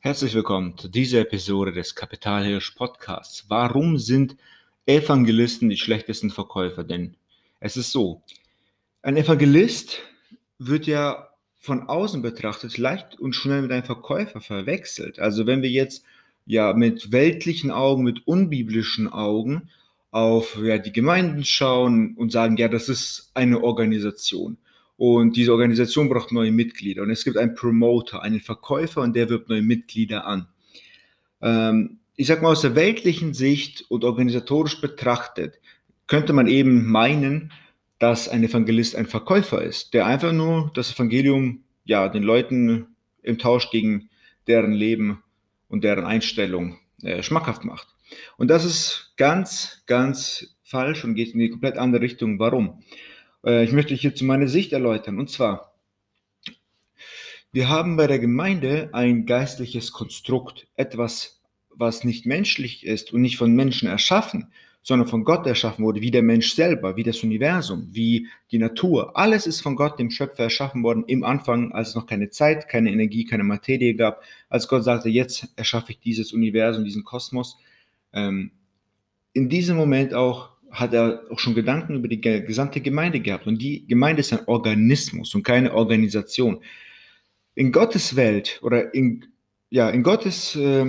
Herzlich willkommen zu dieser Episode des Kapitalhirsch Podcasts. Warum sind Evangelisten die schlechtesten Verkäufer? Denn es ist so, ein Evangelist wird ja von außen betrachtet leicht und schnell mit einem Verkäufer verwechselt. Also wenn wir jetzt ja mit weltlichen Augen, mit unbiblischen Augen auf ja, die Gemeinden schauen und sagen, ja, das ist eine Organisation. Und diese Organisation braucht neue Mitglieder. Und es gibt einen Promoter, einen Verkäufer und der wirbt neue Mitglieder an. Ähm, ich sag mal aus der weltlichen Sicht und organisatorisch betrachtet, könnte man eben meinen, dass ein Evangelist ein Verkäufer ist, der einfach nur das Evangelium ja den Leuten im Tausch gegen deren Leben und deren Einstellung äh, schmackhaft macht. Und das ist ganz, ganz falsch und geht in die komplett andere Richtung. Warum? Äh, ich möchte hierzu meine Sicht erläutern. Und zwar, wir haben bei der Gemeinde ein geistliches Konstrukt, etwas, was nicht menschlich ist und nicht von Menschen erschaffen, sondern von Gott erschaffen wurde, wie der Mensch selber, wie das Universum, wie die Natur. Alles ist von Gott, dem Schöpfer, erschaffen worden im Anfang, als es noch keine Zeit, keine Energie, keine Materie gab. Als Gott sagte, jetzt erschaffe ich dieses Universum, diesen Kosmos. Ähm, in diesem Moment auch hat er auch schon Gedanken über die gesamte Gemeinde gehabt. Und die Gemeinde ist ein Organismus und keine Organisation. In Gottes Welt oder in, ja, in Gottes äh,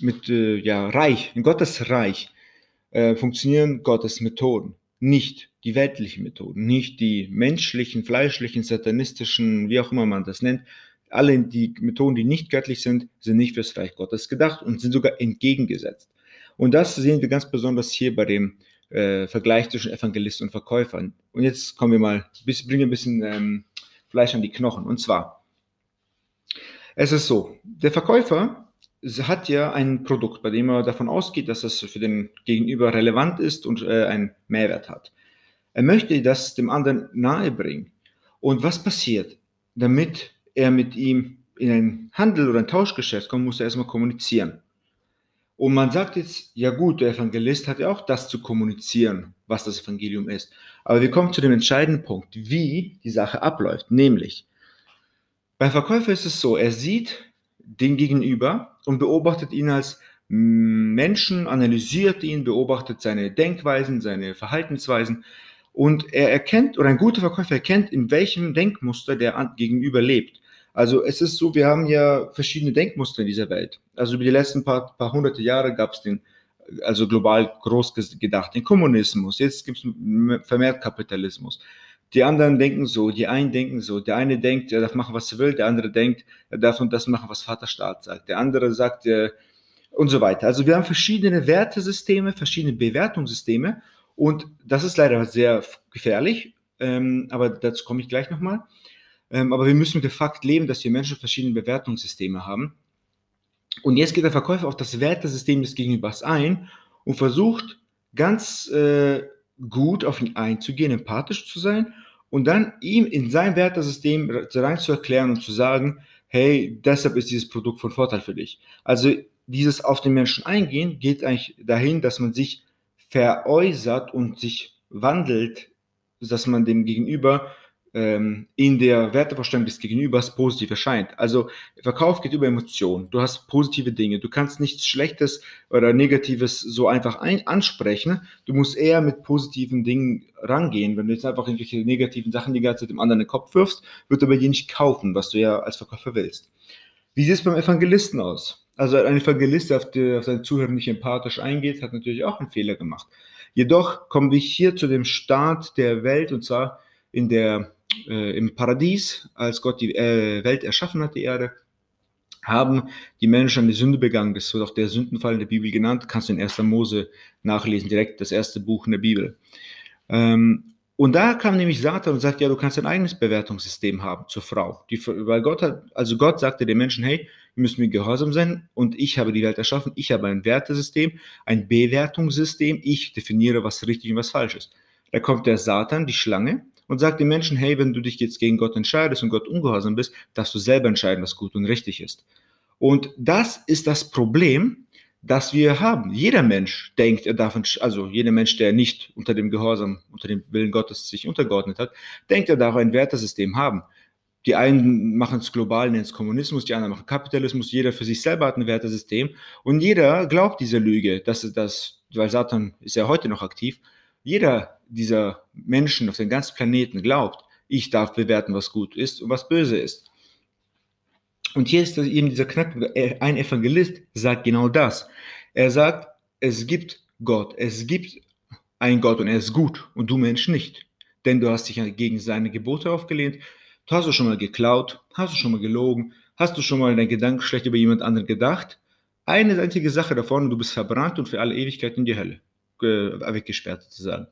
mit, äh, ja, Reich, in Gottes Reich äh, funktionieren Gottes Methoden, nicht die weltlichen Methoden, nicht die menschlichen, fleischlichen, satanistischen, wie auch immer man das nennt. Alle die Methoden, die nicht göttlich sind, sind nicht fürs Reich Gottes gedacht und sind sogar entgegengesetzt. Und das sehen wir ganz besonders hier bei dem äh, Vergleich zwischen Evangelisten und Verkäufern. Und jetzt kommen wir mal, bis, bringen ein bisschen ähm, Fleisch an die Knochen. Und zwar, es ist so, der Verkäufer hat ja ein Produkt, bei dem er davon ausgeht, dass es für den Gegenüber relevant ist und äh, einen Mehrwert hat. Er möchte das dem anderen nahebringen. Und was passiert? Damit er mit ihm in einen Handel oder ein Tauschgeschäft kommt, muss er erstmal kommunizieren. Und man sagt jetzt, ja gut, der Evangelist hat ja auch das zu kommunizieren, was das Evangelium ist. Aber wir kommen zu dem entscheidenden Punkt, wie die Sache abläuft. Nämlich, beim Verkäufer ist es so, er sieht den Gegenüber und beobachtet ihn als Menschen, analysiert ihn, beobachtet seine Denkweisen, seine Verhaltensweisen und er erkennt, oder ein guter Verkäufer erkennt, in welchem Denkmuster der Gegenüber lebt. Also es ist so, wir haben ja verschiedene Denkmuster in dieser Welt. Also über die letzten paar, paar hunderte Jahre gab es den, also global groß gedacht, den Kommunismus. Jetzt gibt es vermehrt Kapitalismus. Die anderen denken so, die einen denken so. Der eine denkt, er darf machen, was er will. Der andere denkt, er darf und das machen, was Vaterstaat sagt. Der andere sagt, äh, und so weiter. Also wir haben verschiedene Wertesysteme, verschiedene Bewertungssysteme. Und das ist leider sehr gefährlich. Ähm, aber dazu komme ich gleich nochmal. Ähm, aber wir müssen mit dem Fakt leben, dass wir Menschen verschiedene Bewertungssysteme haben. Und jetzt geht der Verkäufer auf das Wertesystem des Gegenübers ein und versucht ganz äh, gut auf ihn einzugehen, empathisch zu sein und dann ihm in sein Wertesystem rein zu erklären und zu sagen, hey, deshalb ist dieses Produkt von Vorteil für dich. Also dieses auf den Menschen eingehen geht eigentlich dahin, dass man sich veräußert und sich wandelt, dass man dem Gegenüber ähm, in der Wertevorstellung des Gegenübers positiv erscheint. Also Verkauf geht über Emotionen. Du hast positive Dinge. Du kannst nichts Schlechtes oder Negatives so einfach ein ansprechen. Du musst eher mit positiven Dingen rangehen. Wenn du jetzt einfach irgendwelche negativen Sachen die ganze Zeit dem anderen in den Kopf wirfst, wird er bei dir nicht kaufen, was du ja als Verkäufer willst. Wie sieht es beim Evangelisten aus? Also ein Evangelist, der auf, die, auf seine Zuhörer nicht empathisch eingeht, hat natürlich auch einen Fehler gemacht. Jedoch kommen wir hier zu dem Start der Welt und zwar in der äh, im Paradies, als Gott die äh, Welt erschaffen hat, die Erde, haben die Menschen eine Sünde begangen. Das wird auch der Sündenfall in der Bibel genannt. Kannst du in 1. Mose nachlesen, direkt das erste Buch in der Bibel. Ähm, und da kam nämlich Satan und sagt, ja, du kannst ein eigenes Bewertungssystem haben zur Frau. Die, weil Gott hat, also Gott sagte den Menschen, hey, wir müssen mir gehorsam sein und ich habe die Welt erschaffen. Ich habe ein Wertesystem, ein Bewertungssystem. Ich definiere, was richtig und was falsch ist. Da kommt der Satan, die Schlange, und sagt den Menschen, hey, wenn du dich jetzt gegen Gott entscheidest und Gott ungehorsam bist, darfst du selber entscheiden, was gut und richtig ist. Und das ist das Problem, das wir haben. Jeder Mensch denkt, er darf, also jeder Mensch, der nicht unter dem Gehorsam, unter dem Willen Gottes sich untergeordnet hat, denkt, er darf ein Wertesystem haben. Die einen machen es global, nennen es Kommunismus, die anderen machen Kapitalismus. Jeder für sich selber hat ein Wertesystem. Und jeder glaubt dieser Lüge, dass das, weil Satan ist ja heute noch aktiv, jeder dieser Menschen auf dem ganzen Planeten glaubt, ich darf bewerten, was gut ist und was böse ist. Und hier ist eben dieser Knackpunkt. Ein Evangelist sagt genau das. Er sagt, es gibt Gott, es gibt einen Gott und er ist gut und du Mensch nicht. Denn du hast dich gegen seine Gebote aufgelehnt, hast du schon mal geklaut, hast du schon mal gelogen, hast du schon mal deinen Gedanken schlecht über jemand anderen gedacht. Eine einzige Sache davon, du bist verbrannt und für alle Ewigkeit in die Hölle weggesperrt sozusagen.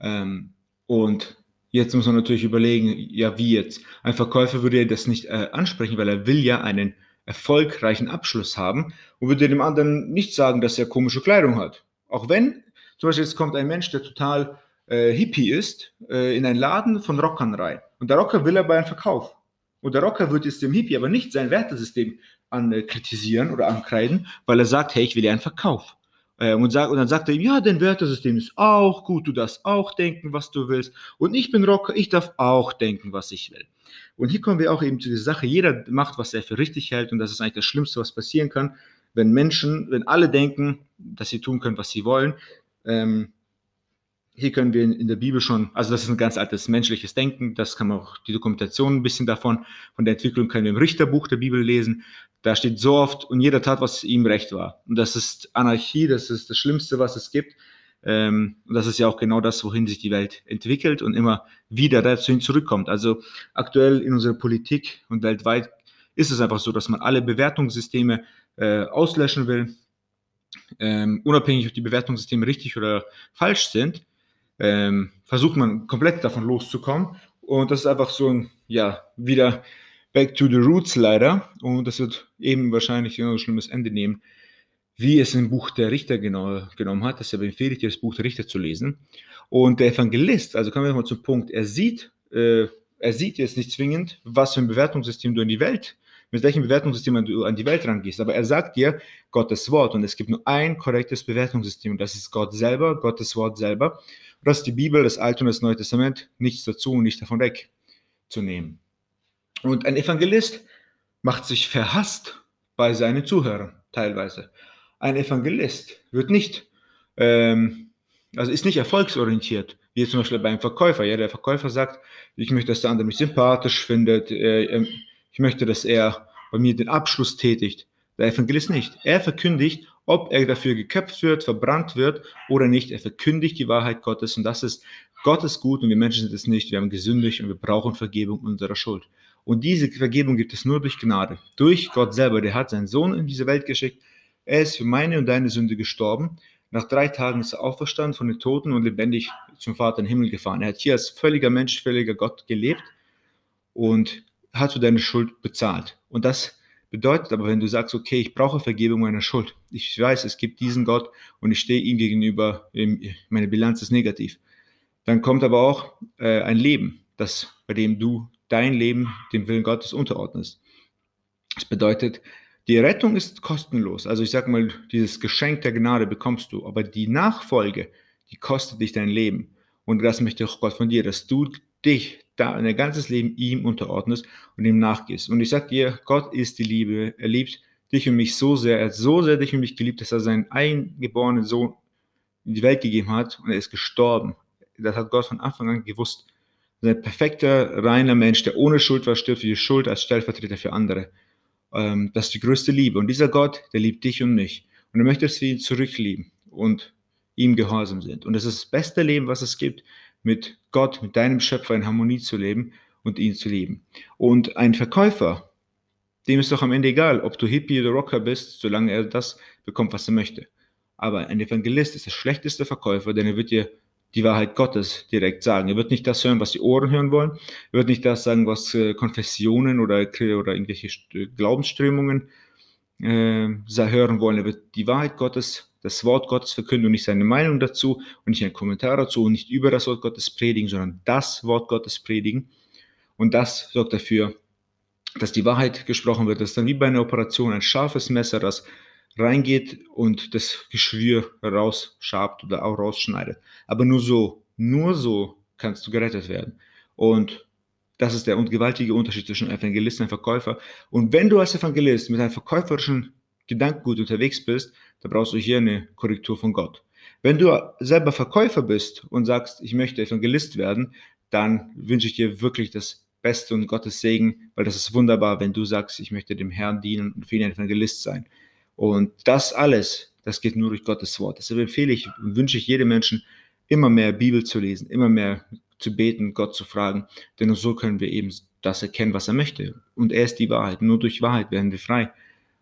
Ähm, und Jetzt muss man natürlich überlegen, ja, wie jetzt? Ein Verkäufer würde das nicht äh, ansprechen, weil er will ja einen erfolgreichen Abschluss haben und würde dem anderen nicht sagen, dass er komische Kleidung hat. Auch wenn, zum Beispiel jetzt kommt ein Mensch, der total äh, Hippie ist, äh, in einen Laden von Rockern rein. Und der Rocker will aber einen Verkauf. Und der Rocker wird jetzt dem Hippie aber nicht sein Wertesystem an, äh, kritisieren oder ankreiden, weil er sagt, hey, ich will dir einen Verkauf. Äh, und, sag, und dann sagt er ihm, ja, dein Wertesystem ist auch gut, du darfst auch denken, was du willst. Und ich bin Rocker, ich darf auch denken, was ich will. Und hier kommen wir auch eben zu dieser Sache, jeder macht, was er für richtig hält und das ist eigentlich das Schlimmste, was passieren kann, wenn Menschen, wenn alle denken, dass sie tun können, was sie wollen. Ähm, hier können wir in der Bibel schon, also das ist ein ganz altes menschliches Denken, das kann man auch, die Dokumentation ein bisschen davon, von der Entwicklung können wir im Richterbuch der Bibel lesen. Da steht so oft, und jeder tat, was ihm recht war. Und das ist Anarchie, das ist das Schlimmste, was es gibt. Ähm, und das ist ja auch genau das, wohin sich die Welt entwickelt und immer wieder dazu hin zurückkommt. Also aktuell in unserer Politik und weltweit ist es einfach so, dass man alle Bewertungssysteme äh, auslöschen will, ähm, unabhängig, ob die Bewertungssysteme richtig oder falsch sind ähm, versucht man komplett davon loszukommen. Und das ist einfach so ein, ja, wieder back to the roots leider. Und das wird eben wahrscheinlich ein schlimmes Ende nehmen, wie es im Buch der Richter genau, genommen hat. Deshalb empfehle ich dir, das Buch der Richter zu lesen. Und der Evangelist, also kommen wir mal zum Punkt, er sieht, äh, er sieht jetzt nicht zwingend, was für ein Bewertungssystem du in die Welt mit welchem Bewertungssystem du an die Welt rangehst. Aber er sagt dir Gottes Wort und es gibt nur ein korrektes Bewertungssystem das ist Gott selber, Gottes Wort selber. Und das ist die Bibel, das Alte und das Neue Testament, nichts dazu und nicht davon wegzunehmen. Und ein Evangelist macht sich verhasst bei seinen Zuhörern teilweise. Ein Evangelist wird nicht, ähm, also ist nicht erfolgsorientiert, wie zum Beispiel beim Verkäufer. Ja, der Verkäufer sagt, ich möchte, dass der andere mich sympathisch findet, äh, ich möchte, dass er bei mir den Abschluss tätigt. Der Evangelist nicht. Er verkündigt, ob er dafür geköpft wird, verbrannt wird oder nicht. Er verkündigt die Wahrheit Gottes und das ist Gottes gut und wir Menschen sind es nicht. Wir haben gesündigt und wir brauchen Vergebung unserer Schuld. Und diese Vergebung gibt es nur durch Gnade, durch Gott selber. Der hat seinen Sohn in diese Welt geschickt. Er ist für meine und deine Sünde gestorben. Nach drei Tagen ist er auferstanden von den Toten und lebendig zum Vater in den Himmel gefahren. Er hat hier als völliger Mensch, völliger Gott gelebt und hast du deine Schuld bezahlt. Und das bedeutet aber, wenn du sagst, okay, ich brauche Vergebung meiner Schuld, ich weiß, es gibt diesen Gott und ich stehe ihm gegenüber, meine Bilanz ist negativ, dann kommt aber auch äh, ein Leben, das, bei dem du dein Leben dem Willen Gottes unterordnest. Das bedeutet, die Rettung ist kostenlos. Also ich sage mal, dieses Geschenk der Gnade bekommst du, aber die Nachfolge, die kostet dich dein Leben. Und das möchte auch Gott von dir, dass du dich dein ganzes Leben ihm unterordnest und ihm nachgehst. Und ich sage dir, Gott ist die Liebe. Er liebt dich und mich so sehr. Er hat so sehr dich und mich geliebt, dass er seinen eingeborenen Sohn in die Welt gegeben hat und er ist gestorben. Das hat Gott von Anfang an gewusst. Ein perfekter, reiner Mensch, der ohne Schuld war, stirbt für die Schuld als Stellvertreter für andere. Ähm, das ist die größte Liebe. Und dieser Gott, der liebt dich und mich. Und er möchte, dass wir ihn zurücklieben und ihm gehorsam sind. Und das ist das beste Leben, was es gibt mit Gott, mit deinem Schöpfer in Harmonie zu leben und ihn zu lieben. Und ein Verkäufer, dem ist doch am Ende egal, ob du Hippie oder Rocker bist, solange er das bekommt, was er möchte. Aber ein Evangelist ist der schlechteste Verkäufer, denn er wird dir die Wahrheit Gottes direkt sagen. Er wird nicht das hören, was die Ohren hören wollen. Er wird nicht das sagen, was äh, Konfessionen oder, oder irgendwelche Glaubensströmungen äh, hören wollen. Er wird die Wahrheit Gottes das Wort Gottes verkünden und nicht seine Meinung dazu und nicht einen Kommentar dazu und nicht über das Wort Gottes predigen, sondern das Wort Gottes predigen. Und das sorgt dafür, dass die Wahrheit gesprochen wird. Das ist dann wie bei einer Operation ein scharfes Messer, das reingeht und das Geschwür rausschabt oder auch rausschneidet. Aber nur so, nur so kannst du gerettet werden. Und Das ist der gewaltige Unterschied zwischen Evangelisten und Verkäufer. Und wenn du als Evangelist mit einem verkäuferischen Gedankengut unterwegs bist, dann brauchst du hier eine Korrektur von Gott. Wenn du selber Verkäufer bist und sagst, ich möchte Evangelist werden, dann wünsche ich dir wirklich das Beste und Gottes Segen, weil das ist wunderbar, wenn du sagst, ich möchte dem Herrn dienen und für ihn ein Evangelist sein. Und das alles, das geht nur durch Gottes Wort. Deshalb empfehle ich und wünsche ich jedem Menschen, immer mehr Bibel zu lesen, immer mehr zu beten, Gott zu fragen, denn nur so können wir eben das erkennen, was er möchte. Und er ist die Wahrheit. Nur durch Wahrheit werden wir frei.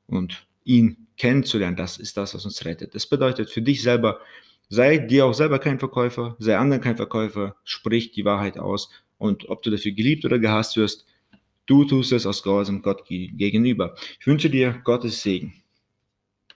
Und ihn kennenzulernen, das ist das, was uns rettet. Das bedeutet für dich selber, sei dir auch selber kein Verkäufer, sei anderen kein Verkäufer, sprich die Wahrheit aus. Und ob du dafür geliebt oder gehasst wirst, du tust es aus Gehorsam Gott gegenüber. Ich wünsche dir Gottes Segen.